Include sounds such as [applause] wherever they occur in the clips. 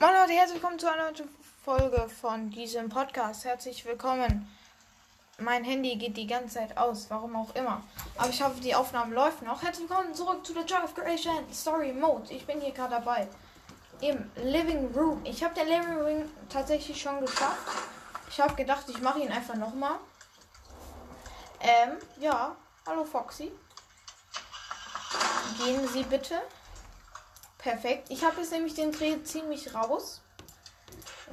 Moin Leute, herzlich willkommen zu einer neuen Folge von diesem Podcast. Herzlich willkommen. Mein Handy geht die ganze Zeit aus, warum auch immer. Aber ich hoffe, die Aufnahme läuft noch. Herzlich willkommen zurück zu der Joy of Creation Story Mode. Ich bin hier gerade dabei. Im Living Room. Ich habe den Living Room tatsächlich schon geschafft. Ich habe gedacht, ich mache ihn einfach nochmal. Ähm, ja. Hallo Foxy. Gehen Sie bitte. Perfekt. Ich habe jetzt nämlich den Dreh ziemlich raus.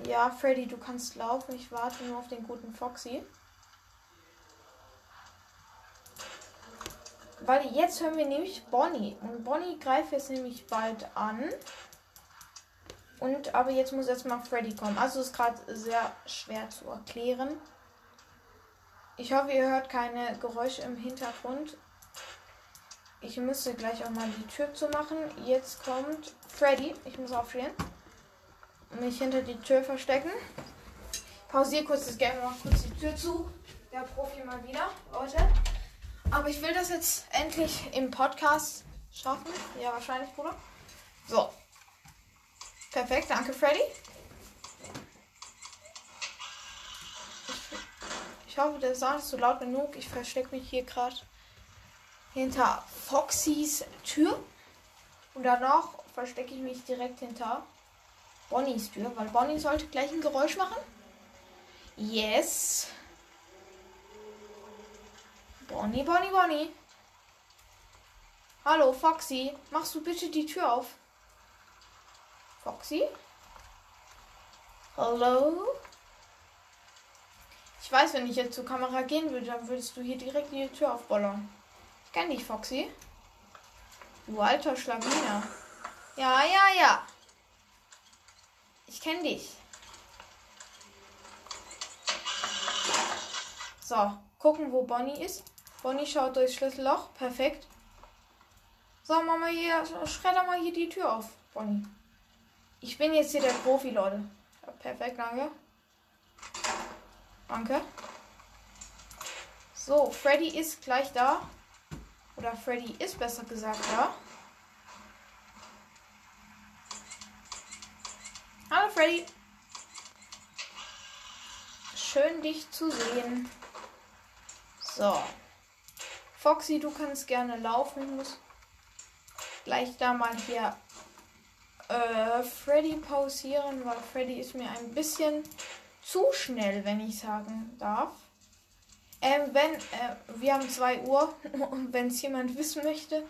Ja, Freddy, du kannst laufen. Ich warte nur auf den guten Foxy. Weil jetzt hören wir nämlich Bonnie. Und Bonnie greift jetzt nämlich bald an. Und aber jetzt muss erstmal Freddy kommen. Also ist gerade sehr schwer zu erklären. Ich hoffe, ihr hört keine Geräusche im Hintergrund. Ich müsste gleich auch mal die Tür zu machen. Jetzt kommt Freddy. Ich muss aufstehen. Und mich hinter die Tür verstecken. Pausiere kurz das Game, mach kurz die Tür zu. Der Profi mal wieder, Leute. Aber ich will das jetzt endlich im Podcast schaffen. Ja, wahrscheinlich, Bruder. So. Perfekt, danke, Freddy. Ich hoffe, der Sound ist so laut genug. Ich verstecke mich hier gerade hinter Foxys Tür. Und danach verstecke ich mich direkt hinter Bonnies Tür, weil Bonnie sollte gleich ein Geräusch machen. Yes. Bonnie, Bonnie, Bonnie. Hallo, Foxy. Machst du bitte die Tür auf? Foxy? Hallo? Ich weiß, wenn ich jetzt zur Kamera gehen würde, dann würdest du hier direkt die Tür aufbollern. Ich kenn dich, Foxy. Du alter Schlawiner. Ja, ja, ja. Ich kenn dich. So, gucken, wo Bonnie ist. Bonnie schaut durchs Schlüsselloch. Perfekt. So, Mama hier, schredder mal hier die Tür auf, Bonnie. Ich bin jetzt hier der Profi, Leute. Ja, perfekt, danke. Danke. So, Freddy ist gleich da. Oder Freddy ist besser gesagt da. Hallo Freddy. Schön dich zu sehen. So. Foxy, du kannst gerne laufen. Ich muss gleich da mal hier äh, Freddy pausieren, weil Freddy ist mir ein bisschen zu schnell, wenn ich sagen darf. Ähm, wenn, äh, wir haben 2 Uhr [laughs] wenn es jemand wissen möchte,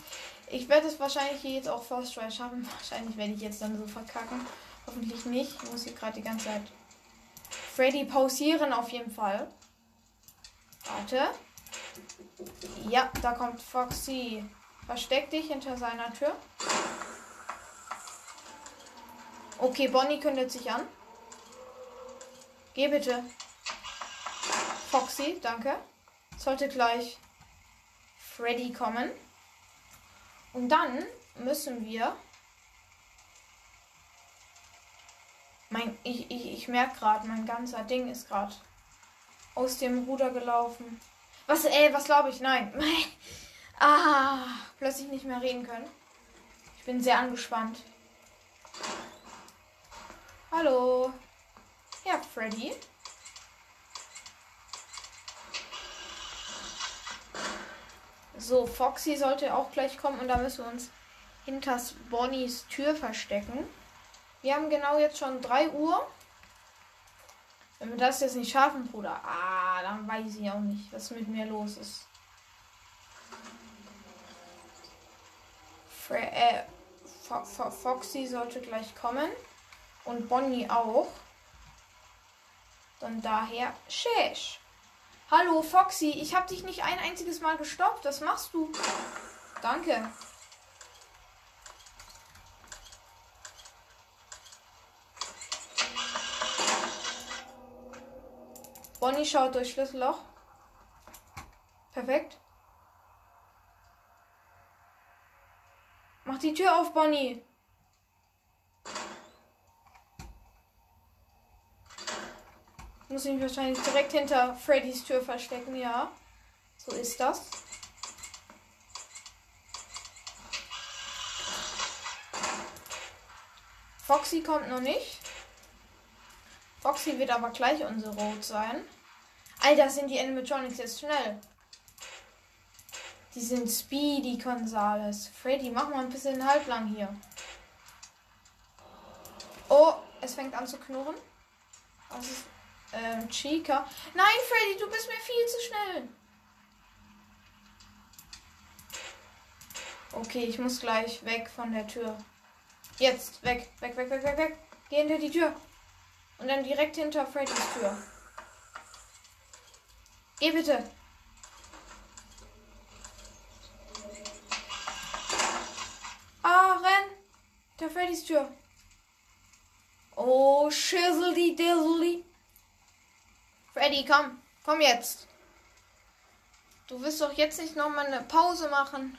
ich werde es wahrscheinlich hier jetzt auch First Try schaffen. [laughs] Wahrscheinlich werde ich jetzt dann so verkacken. Hoffentlich nicht. Ich muss hier gerade die ganze Zeit Freddy pausieren auf jeden Fall. Warte. Ja, da kommt Foxy. Versteck dich hinter seiner Tür. Okay, Bonnie kündet sich an. Geh bitte. Foxy, danke. Sollte gleich Freddy kommen. Und dann müssen wir. Mein, ich, ich, ich merke gerade, mein ganzer Ding ist gerade aus dem Ruder gelaufen. Was, ey, was glaube ich? Nein. [laughs] ah, plötzlich nicht mehr reden können. Ich bin sehr angespannt. Hallo. Ja, Freddy. So, Foxy sollte auch gleich kommen und da müssen wir uns hinter Bonnies Tür verstecken. Wir haben genau jetzt schon 3 Uhr. Wenn wir das jetzt nicht schaffen, Bruder, ah, dann weiß ich auch nicht, was mit mir los ist. Fre äh, Fo Fo Foxy sollte gleich kommen. Und Bonnie auch. Dann daher, Shesh. Hallo Foxy, ich habe dich nicht ein einziges Mal gestoppt. Was machst du? Danke. Bonnie schaut durch Schlüsselloch. Perfekt. Mach die Tür auf, Bonnie. Muss ich mich wahrscheinlich direkt hinter Freddys Tür verstecken, ja. So ist das. Foxy kommt noch nicht. Foxy wird aber gleich unsere Rot sein. Alter, sind die Animatronics jetzt schnell. Die sind Speedy Gonzales. Freddy, mach mal ein bisschen halblang hier. Oh, es fängt an zu knurren. Was ist. Ähm, Chica. Nein, Freddy, du bist mir viel zu schnell. Okay, ich muss gleich weg von der Tür. Jetzt, weg, weg, weg, weg, weg, weg. Geh hinter die Tür. Und dann direkt hinter Freddys Tür. Geh bitte. Ah, renn. Hinter Freddys Tür. Oh, shizzly dizzly. Freddy, komm. Komm jetzt. Du wirst doch jetzt nicht nochmal eine Pause machen.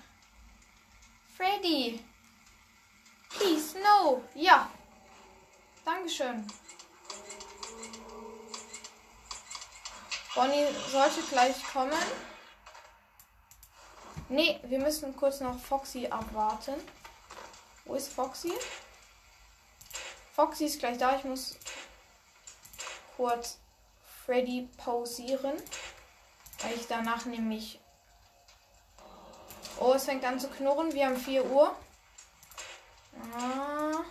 Freddy. Please, no. Ja. Dankeschön. Bonnie sollte gleich kommen. Nee, wir müssen kurz noch Foxy abwarten. Wo ist Foxy? Foxy ist gleich da. Ich muss kurz Freddy pausieren. Weil ich danach nämlich. Oh, es fängt an zu knurren. Wir haben 4 Uhr. Ah.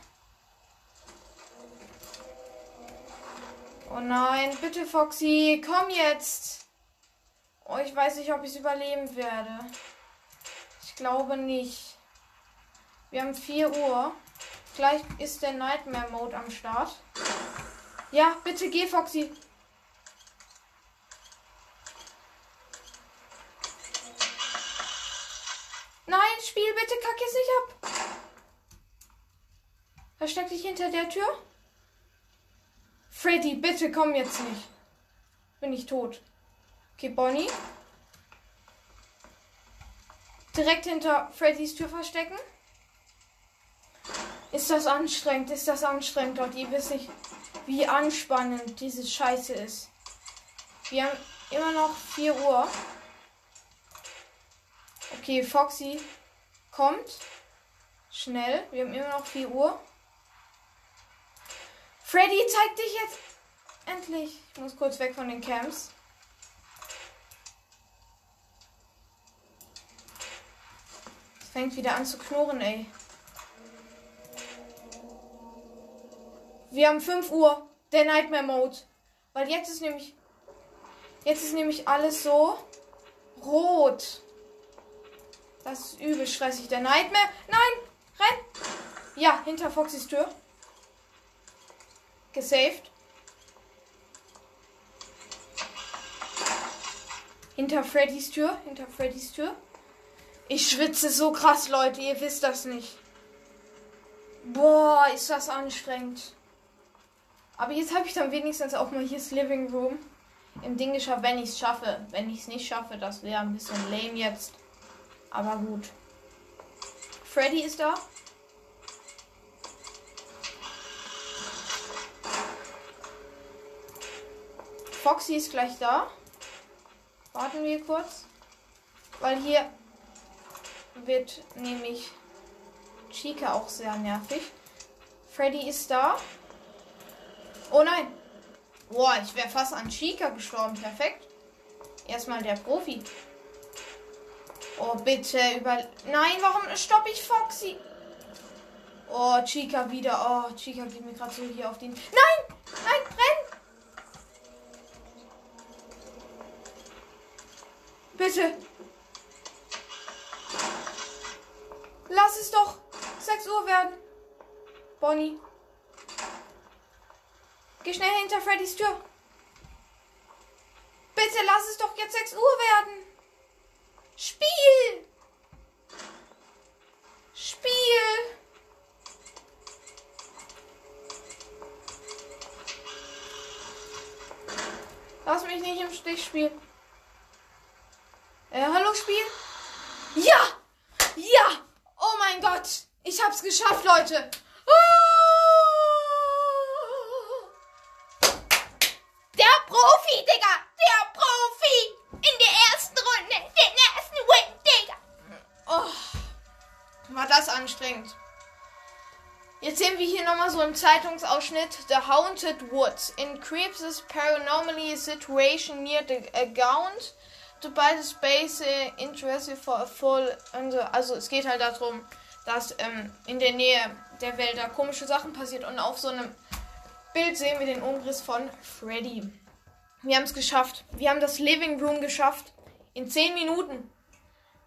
Oh nein, bitte Foxy, komm jetzt. Oh, ich weiß nicht, ob ich es überleben werde. Ich glaube nicht. Wir haben 4 Uhr. Gleich ist der Nightmare Mode am Start. Ja, bitte geh, Foxy. Spiel, bitte kack jetzt nicht ab. Versteck dich hinter der Tür. Freddy, bitte komm jetzt nicht. Bin ich tot. Okay, Bonnie. Direkt hinter Freddys Tür verstecken. Ist das anstrengend? Ist das anstrengend dort? Ihr wisst nicht, wie anspannend diese Scheiße ist. Wir haben immer noch 4 Uhr. Okay, Foxy kommt. Schnell. Wir haben immer noch 4 Uhr. Freddy, zeig dich jetzt. Endlich. Ich muss kurz weg von den Camps. Es fängt wieder an zu knurren, ey. Wir haben 5 Uhr. Der Nightmare Mode. Weil jetzt ist nämlich. Jetzt ist nämlich alles so rot. Das ist übel stressig. Der Nightmare. Nein! Renn! Ja, hinter Foxys Tür. Gesaved. Hinter Freddys Tür. Hinter Freddys Tür. Ich schwitze so krass, Leute. Ihr wisst das nicht. Boah, ist das anstrengend. Aber jetzt habe ich dann wenigstens auch mal hier das Living Room im Ding geschafft, wenn ich es schaffe. Wenn ich es nicht schaffe, das wäre ein bisschen lame jetzt. Aber gut. Freddy ist da. Foxy ist gleich da. Warten wir kurz. Weil hier wird nämlich Chica auch sehr nervig. Freddy ist da. Oh nein. Boah, ich wäre fast an Chica gestorben. Perfekt. Erstmal der Profi. Oh, bitte über. Nein, warum stoppe ich Foxy? Oh, Chica wieder. Oh, Chica geht mir gerade so hier auf den. Nein! Nein, renn! Bitte. Lass es doch 6 Uhr werden. Bonnie. Geh schnell hinter Freddys Tür. Bitte lass es doch jetzt 6 Uhr werden. Spiel. Spiel. Lass mich nicht im Stich spielen. Äh, hallo Spiel? Ja! Ja! Oh mein Gott! Ich hab's geschafft, Leute! Ah! Sehen wir hier nochmal so einen Zeitungsausschnitt. The Haunted Woods. In Creeps' paranormally situation near the account to buy the space interested for a full. Also es geht halt darum, dass ähm, in der Nähe der Wälder komische Sachen passiert und auf so einem Bild sehen wir den Umriss von Freddy. Wir haben es geschafft. Wir haben das Living Room geschafft. In 10 Minuten.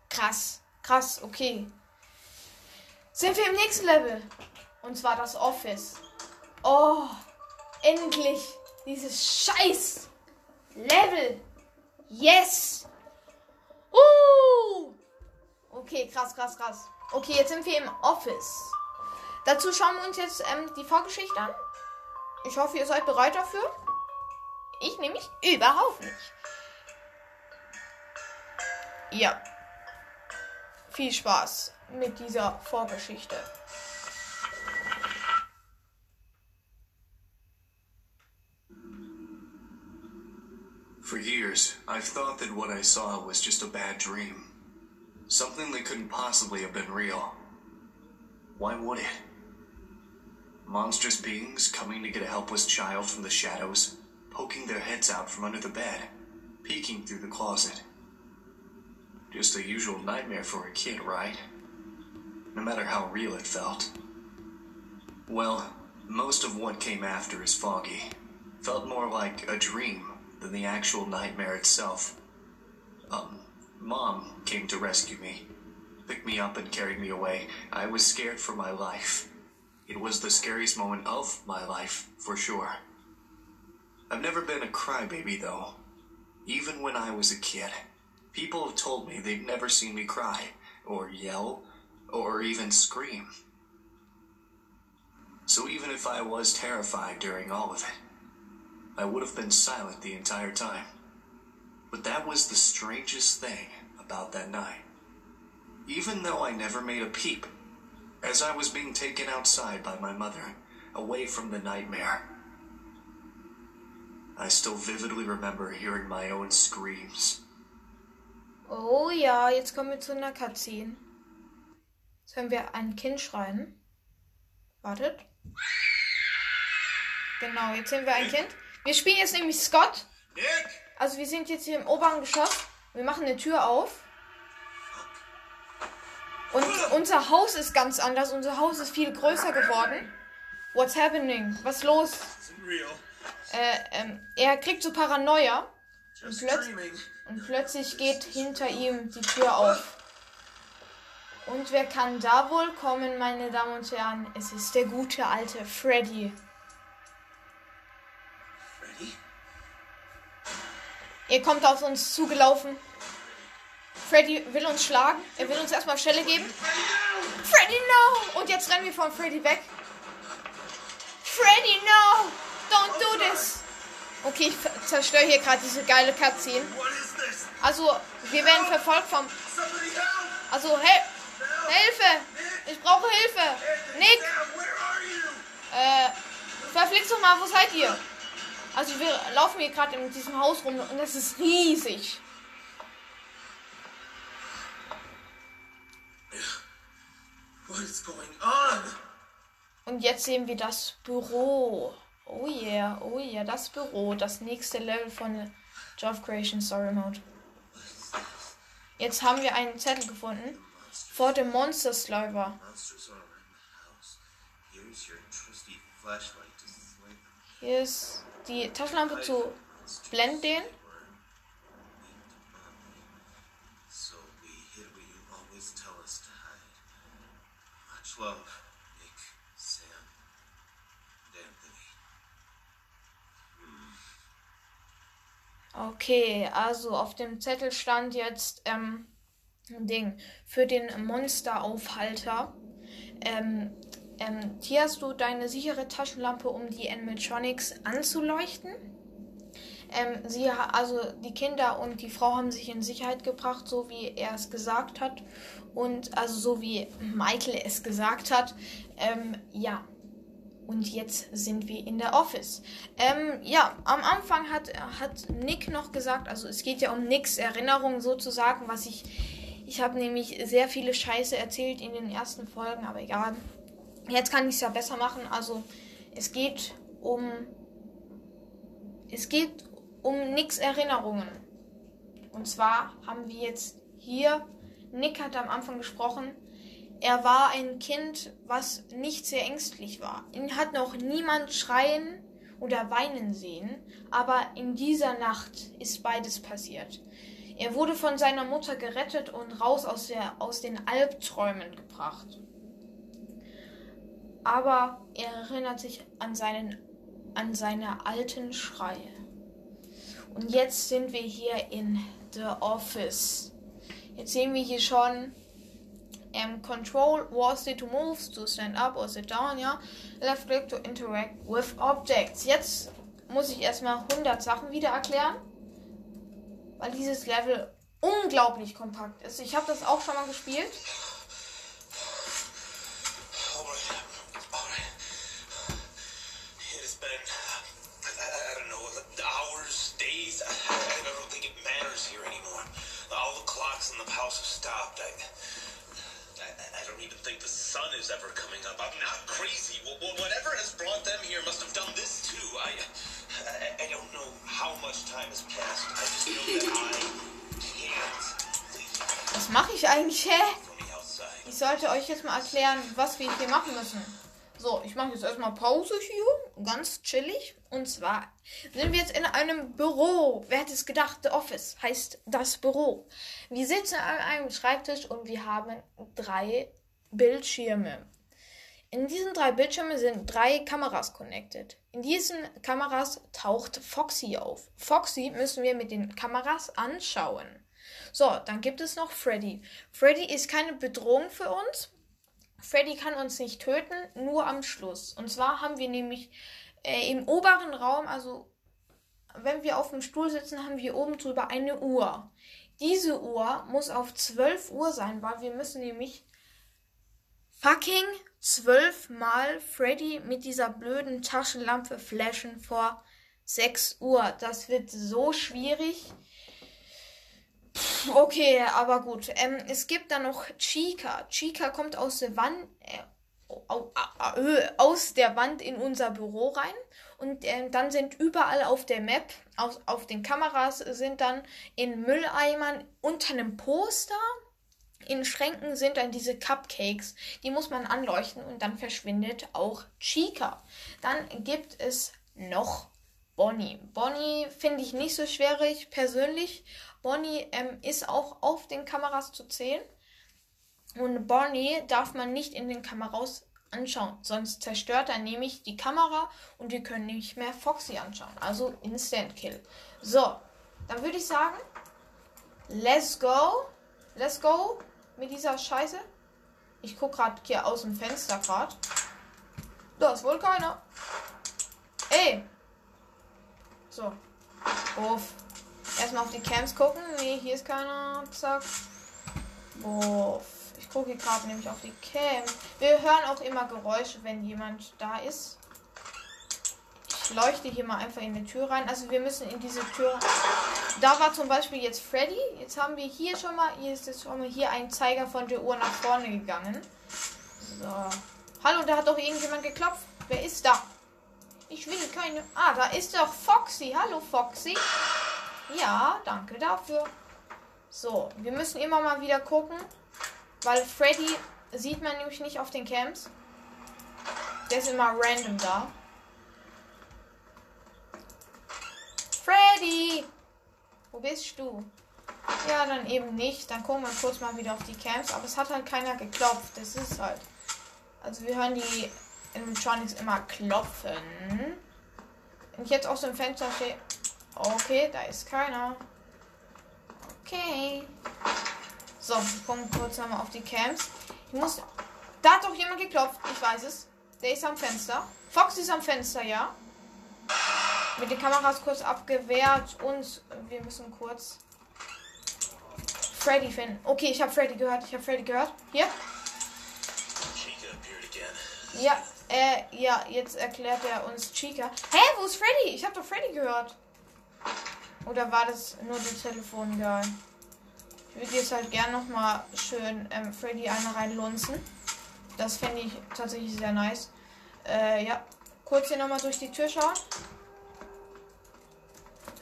Krass. Krass, okay. Sind wir im nächsten Level. Und zwar das Office. Oh, endlich dieses scheiß Level. Yes. Uh. Okay, krass, krass, krass. Okay, jetzt sind wir im Office. Dazu schauen wir uns jetzt ähm, die Vorgeschichte an. Ich hoffe, ihr seid bereit dafür. Ich nämlich überhaupt nicht. Ja. Viel Spaß mit dieser Vorgeschichte. For years, I've thought that what I saw was just a bad dream. Something that couldn't possibly have been real. Why would it? Monstrous beings coming to get a helpless child from the shadows, poking their heads out from under the bed, peeking through the closet. Just a usual nightmare for a kid, right? No matter how real it felt. Well, most of what came after is foggy. Felt more like a dream than the actual nightmare itself. Um, Mom came to rescue me, picked me up and carried me away. I was scared for my life. It was the scariest moment of my life, for sure. I've never been a crybaby, though. Even when I was a kid, people have told me they've never seen me cry, or yell, or even scream. So even if I was terrified during all of it, I would have been silent the entire time. But that was the strangest thing about that night. Even though I never made a peep, as I was being taken outside by my mother, away from the nightmare, I still vividly remember hearing my own screams. Oh ja, jetzt kommen wir zu einer Cutscene. Jetzt hören wir ein Kind schreien. Wartet. Genau, jetzt sehen wir ein Kind. Wir spielen jetzt nämlich Scott. Also wir sind jetzt hier im oberen Geschoss. Wir machen eine Tür auf. Und unser Haus ist ganz anders. Unser Haus ist viel größer geworden. What's happening? Was ist los? Äh, ähm, er kriegt so Paranoia. Und, plötz und plötzlich geht hinter ihm die Tür auf. Und wer kann da wohl kommen, meine Damen und Herren? Es ist der gute alte Freddy. Er kommt auf uns zugelaufen. Freddy will uns schlagen. Er will uns erstmal Stelle geben. Freddy, no! Und jetzt rennen wir von Freddy weg. Freddy, no! Don't do this! Okay, ich zerstöre hier gerade diese geile Cutscene. Also, wir werden verfolgt vom... Also, hel Hilfe! Ich brauche Hilfe! Nick! Äh, verflixt doch mal, wo seid ihr? Also, wir laufen hier gerade in diesem Haus rum und das ist riesig. What is going on? Und jetzt sehen wir das Büro. Oh yeah, oh yeah, das Büro. Das nächste Level von Job Creation Story Mode. Jetzt haben wir einen Zettel gefunden. Vor dem Monster Sliver. Monsters are around the house. Here's your trusty flashlight. Hier ist die Taschenlampe zu blenden. den. Okay, also auf dem Zettel stand jetzt ähm, ein Ding für den Monsteraufhalter. Ähm, ähm, hier hast du deine sichere Taschenlampe, um die Animatronics anzuleuchten. Ähm, sie, also die Kinder und die Frau haben sich in Sicherheit gebracht, so wie er es gesagt hat. Und also so wie Michael es gesagt hat. Ähm, ja. Und jetzt sind wir in der Office. Ähm, ja, am Anfang hat, hat Nick noch gesagt, also es geht ja um Nicks Erinnerung sozusagen, was ich. Ich habe nämlich sehr viele Scheiße erzählt in den ersten Folgen, aber egal. Jetzt kann ich es ja besser machen. Also es geht um es geht um Nicks Erinnerungen. Und zwar haben wir jetzt hier, Nick hat am Anfang gesprochen, er war ein Kind, was nicht sehr ängstlich war. Ihn hat noch niemand schreien oder weinen sehen, aber in dieser Nacht ist beides passiert. Er wurde von seiner Mutter gerettet und raus aus, der, aus den Albträumen gebracht. Aber er erinnert sich an, seinen, an seine alten Schreie. Und jetzt sind wir hier in The Office. Jetzt sehen wir hier schon um, Control was to move, to stand up or sit down, ja. Left click to interact with objects. Jetzt muss ich erstmal 100 Sachen wieder erklären, weil dieses Level unglaublich kompakt ist. Ich habe das auch schon mal gespielt. Ich eigentlich, hä? Ich sollte euch jetzt mal erklären, was wir hier machen müssen. So, ich mache jetzt erstmal Pause hier. Ganz chillig. Und zwar sind wir jetzt in einem Büro. Wer hätte es gedacht? The Office heißt das Büro. Wir sitzen an einem Schreibtisch und wir haben drei Bildschirme. In diesen drei Bildschirmen sind drei Kameras connected. In diesen Kameras taucht Foxy auf. Foxy müssen wir mit den Kameras anschauen. So, dann gibt es noch Freddy. Freddy ist keine Bedrohung für uns. Freddy kann uns nicht töten, nur am Schluss. Und zwar haben wir nämlich äh, im oberen Raum, also wenn wir auf dem Stuhl sitzen, haben wir oben drüber eine Uhr. Diese Uhr muss auf 12 Uhr sein, weil wir müssen nämlich fucking zwölfmal Freddy mit dieser blöden Taschenlampe flashen vor 6 Uhr. Das wird so schwierig. Okay, aber gut. Ähm, es gibt dann noch Chica. Chica kommt aus der Wand, äh, aus der Wand in unser Büro rein. Und äh, dann sind überall auf der Map, auf, auf den Kameras, sind dann in Mülleimern unter einem Poster in Schränken sind dann diese Cupcakes. Die muss man anleuchten und dann verschwindet auch Chica. Dann gibt es noch Bonnie. Bonnie finde ich nicht so schwierig persönlich. Bonnie ähm, ist auch auf den Kameras zu sehen. Und Bonnie darf man nicht in den Kameras anschauen, sonst zerstört er nämlich die Kamera und wir können nicht mehr Foxy anschauen. Also Instant Kill. So, dann würde ich sagen, let's go. Let's go mit dieser Scheiße. Ich guck gerade hier aus dem Fenster gerade. Da ist wohl keiner. Ey. So. Uff. Erstmal auf die Camps gucken. Nee, hier ist keiner. Zack. Uff. Ich gucke hier gerade nämlich auf die Camps. Wir hören auch immer Geräusche, wenn jemand da ist leuchte hier mal einfach in die Tür rein. Also wir müssen in diese Tür. Da war zum Beispiel jetzt Freddy. Jetzt haben wir hier schon mal. Hier ist jetzt schon mal hier ein Zeiger von der Uhr nach vorne gegangen. So. Hallo, da hat doch irgendjemand geklopft. Wer ist da? Ich will keine. Ah, da ist doch Foxy. Hallo Foxy. Ja, danke dafür. So, wir müssen immer mal wieder gucken. Weil Freddy sieht man nämlich nicht auf den Camps. Der ist immer random da. Freddy! Wo bist du? Ja, dann eben nicht. Dann gucken wir kurz mal wieder auf die Camps. Aber es hat halt keiner geklopft. Das ist halt. Also wir hören die Animatronics immer klopfen. Wenn ich jetzt aus dem Fenster stehe. Okay, da ist keiner. Okay. So, wir gucken kurz nochmal auf die Camps. Ich muss. Da hat doch jemand geklopft. Ich weiß es. Der ist am Fenster. Fox ist am Fenster, ja mit den Kameras kurz abgewehrt und wir müssen kurz Freddy finden. Okay, ich habe Freddy gehört. Ich habe Freddy gehört. Hier. Ja, äh, ja, jetzt erklärt er uns Chica. Hä, wo ist Freddy? Ich habe doch Freddy gehört. Oder war das nur das Telefon geil? Ich würde jetzt halt gern noch mal schön ähm, Freddy eine reinlunzen. Das fände ich tatsächlich sehr nice. Äh, ja. Kurz hier nochmal durch die Tür schauen.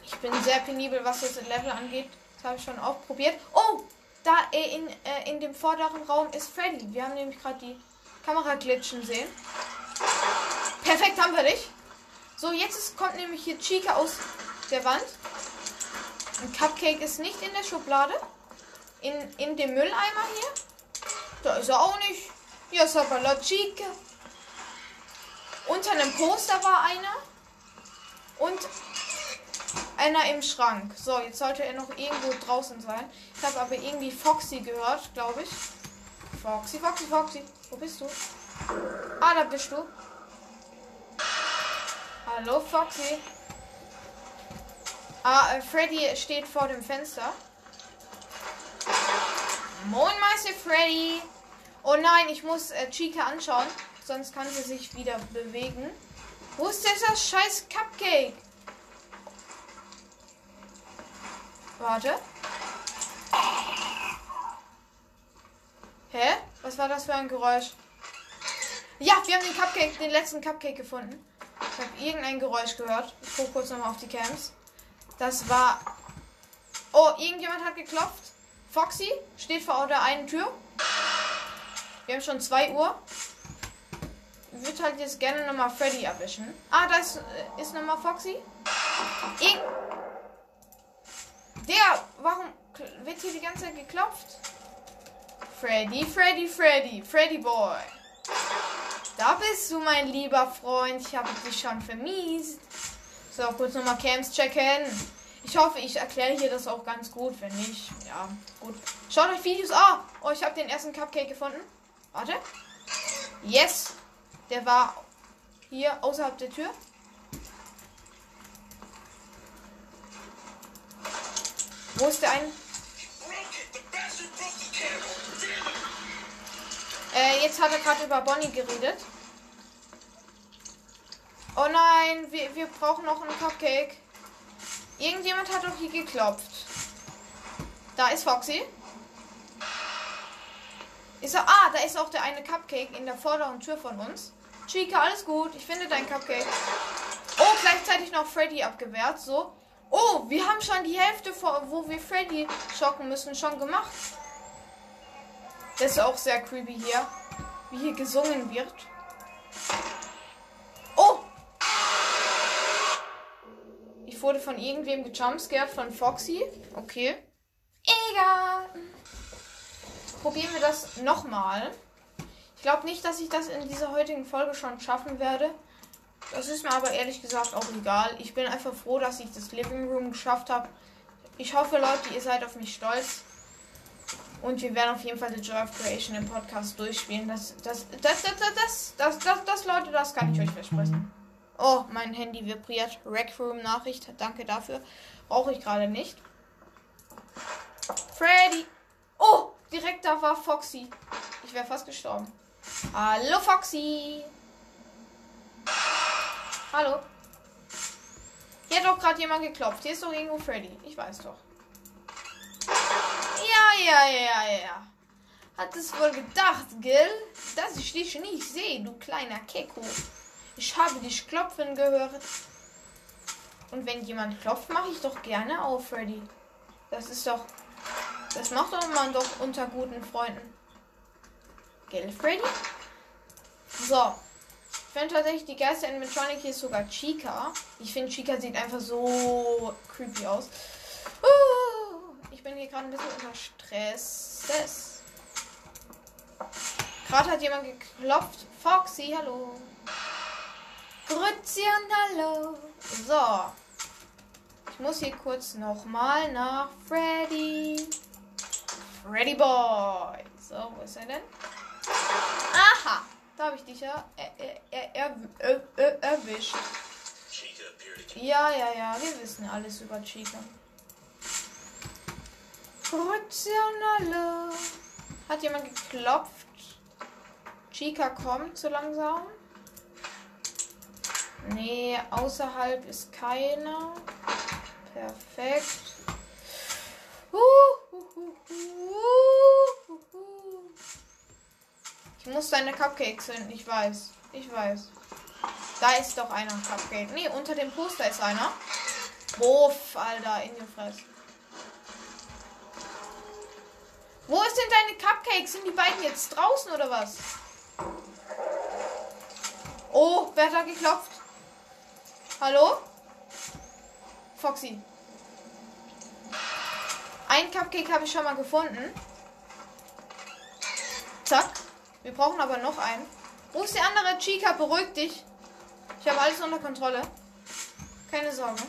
Ich bin sehr penibel, was das Level angeht. Das habe ich schon auch probiert. Oh! Da in, äh, in dem vorderen Raum ist Freddy. Wir haben nämlich gerade die Kamera glitschen sehen. Perfekt haben wir dich. So, jetzt ist, kommt nämlich hier Chica aus der Wand. Ein Cupcake ist nicht in der Schublade. In, in dem Mülleimer hier. Da ist er auch nicht. Ist aber la Chica. Unter einem Poster war einer. Und einer im Schrank. So, jetzt sollte er noch irgendwo draußen sein. Ich habe aber irgendwie Foxy gehört, glaube ich. Foxy, Foxy, Foxy. Wo bist du? Ah, da bist du. Hallo, Foxy. Ah, äh, Freddy steht vor dem Fenster. Moin, Meister Freddy. Oh nein, ich muss äh, Chica anschauen. Sonst kann sie sich wieder bewegen. Wo ist denn das scheiß Cupcake? Warte. Hä? Was war das für ein Geräusch? Ja, wir haben den Cupcake, den letzten Cupcake gefunden. Ich habe irgendein Geräusch gehört. Ich gucke kurz nochmal auf die Cams. Das war. Oh, irgendjemand hat geklopft. Foxy steht vor der einen Tür. Wir haben schon 2 Uhr. Ich würde halt jetzt gerne nochmal Freddy erwischen. Ah, da ist, äh, ist nochmal Foxy. Ich der, warum wird hier die ganze Zeit geklopft? Freddy, Freddy, Freddy, Freddy Boy. Da bist du, mein lieber Freund. Ich habe dich schon vermisst. So, kurz nochmal Cams checken. Ich hoffe, ich erkläre hier das auch ganz gut. Wenn nicht, ja, gut. Schaut euch Videos an. Oh, ich habe den ersten Cupcake gefunden. Warte. Yes. Der war hier außerhalb der Tür. Wo ist der ein? Äh, jetzt hat er gerade über Bonnie geredet. Oh nein, wir, wir brauchen noch einen Cupcake. Irgendjemand hat doch hier geklopft. Da ist Foxy. Ist er, ah, da ist auch der eine Cupcake in der vorderen Tür von uns. Chica, alles gut. Ich finde dein Cupcake. Oh, gleichzeitig noch Freddy abgewehrt. So. Oh, wir haben schon die Hälfte, wo wir Freddy schocken müssen, schon gemacht. Das ist auch sehr creepy hier. Wie hier gesungen wird. Oh! Ich wurde von irgendwem gejumpscared, von Foxy. Okay. Egal. Probieren wir das nochmal. Ich glaube nicht, dass ich das in dieser heutigen Folge schon schaffen werde. Das ist mir aber ehrlich gesagt auch egal. Ich bin einfach froh, dass ich das Living Room geschafft habe. Ich hoffe, Leute, ihr seid auf mich stolz. Und wir werden auf jeden Fall The Joy of Creation im Podcast durchspielen. Das, das, das, das, das, das, das, das, Leute, das kann ich euch versprechen. Oh, mein Handy vibriert. Rec Room Nachricht. Danke dafür. Brauche ich gerade nicht. Freddy. Oh, direkt da war Foxy. Ich wäre fast gestorben. Hallo Foxy. Hallo? Hier hat doch gerade jemand geklopft. Hier ist doch irgendwo Freddy. Ich weiß doch. Ja, ja, ja, ja. Hat es wohl gedacht, gell? Dass ich dich nicht sehe, du kleiner Keko. Ich habe dich klopfen gehört. Und wenn jemand klopft, mache ich doch gerne auf, Freddy. Das ist doch. Das macht doch man doch unter guten Freunden. Gell, Freddy? So finde tatsächlich die geilste Animatronic hier ist sogar Chica. Ich finde Chica sieht einfach so creepy aus. Uh, ich bin hier gerade ein bisschen unter Stress. Gerade hat jemand geklopft. Foxy, hallo. Grüezi und hallo. So. Ich muss hier kurz nochmal nach Freddy. Freddy Boy. So, wo ist er denn? Aha. Da habe ich dich ja er, er, er, er, erwischt. Ja, ja, ja, wir wissen alles über Chica. Funktionale. Hat jemand geklopft? Chica kommt so langsam. Nee, außerhalb ist keiner. Perfekt. Du musst deine Cupcakes finden, ich weiß. Ich weiß. Da ist doch einer Cupcake. Nee, unter dem Poster ist einer. Wuff, Alter, in die Fresse. Wo ist denn deine Cupcakes? Sind die beiden jetzt draußen oder was? Oh, wer hat da geklopft? Hallo? Foxy. Ein Cupcake habe ich schon mal gefunden. Zack. Wir brauchen aber noch einen. Wo ist der andere? Chica, beruhig dich. Ich habe alles unter Kontrolle. Keine Sorge.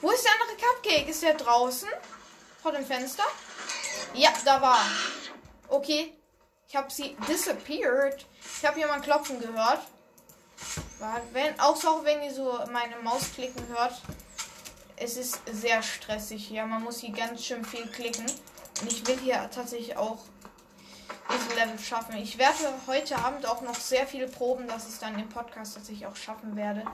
Wo ist der andere Cupcake? Ist der draußen? Vor dem Fenster? Ja, da war. Okay. Ich habe sie disappeared. Ich habe jemand klopfen gehört. Wenn, auch wenn ihr so meine Maus klicken hört. Es ist sehr stressig hier. Man muss hier ganz schön viel klicken. Und ich will hier tatsächlich auch diesen Level schaffen. Ich werde heute Abend auch noch sehr viele proben, dass ich dann im Podcast tatsächlich auch schaffen werde.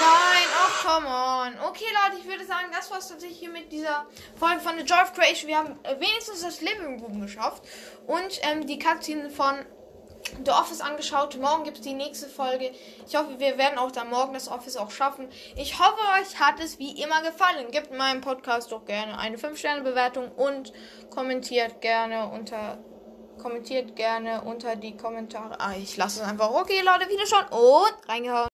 Nein, oh come on. Okay, Leute, ich würde sagen, das war es tatsächlich hier mit dieser Folge von The Joy of Creation. Wir haben wenigstens das Living Room geschafft. Und ähm, die Cutscene von The Office angeschaut. Morgen gibt es die nächste Folge. Ich hoffe, wir werden auch dann morgen das Office auch schaffen. Ich hoffe, euch hat es wie immer gefallen. Gebt meinem Podcast doch gerne eine 5-Sterne-Bewertung und kommentiert gerne unter kommentiert gerne unter die Kommentare. Ah, ich lasse es einfach. Okay, Leute, wieder schon und reingehauen.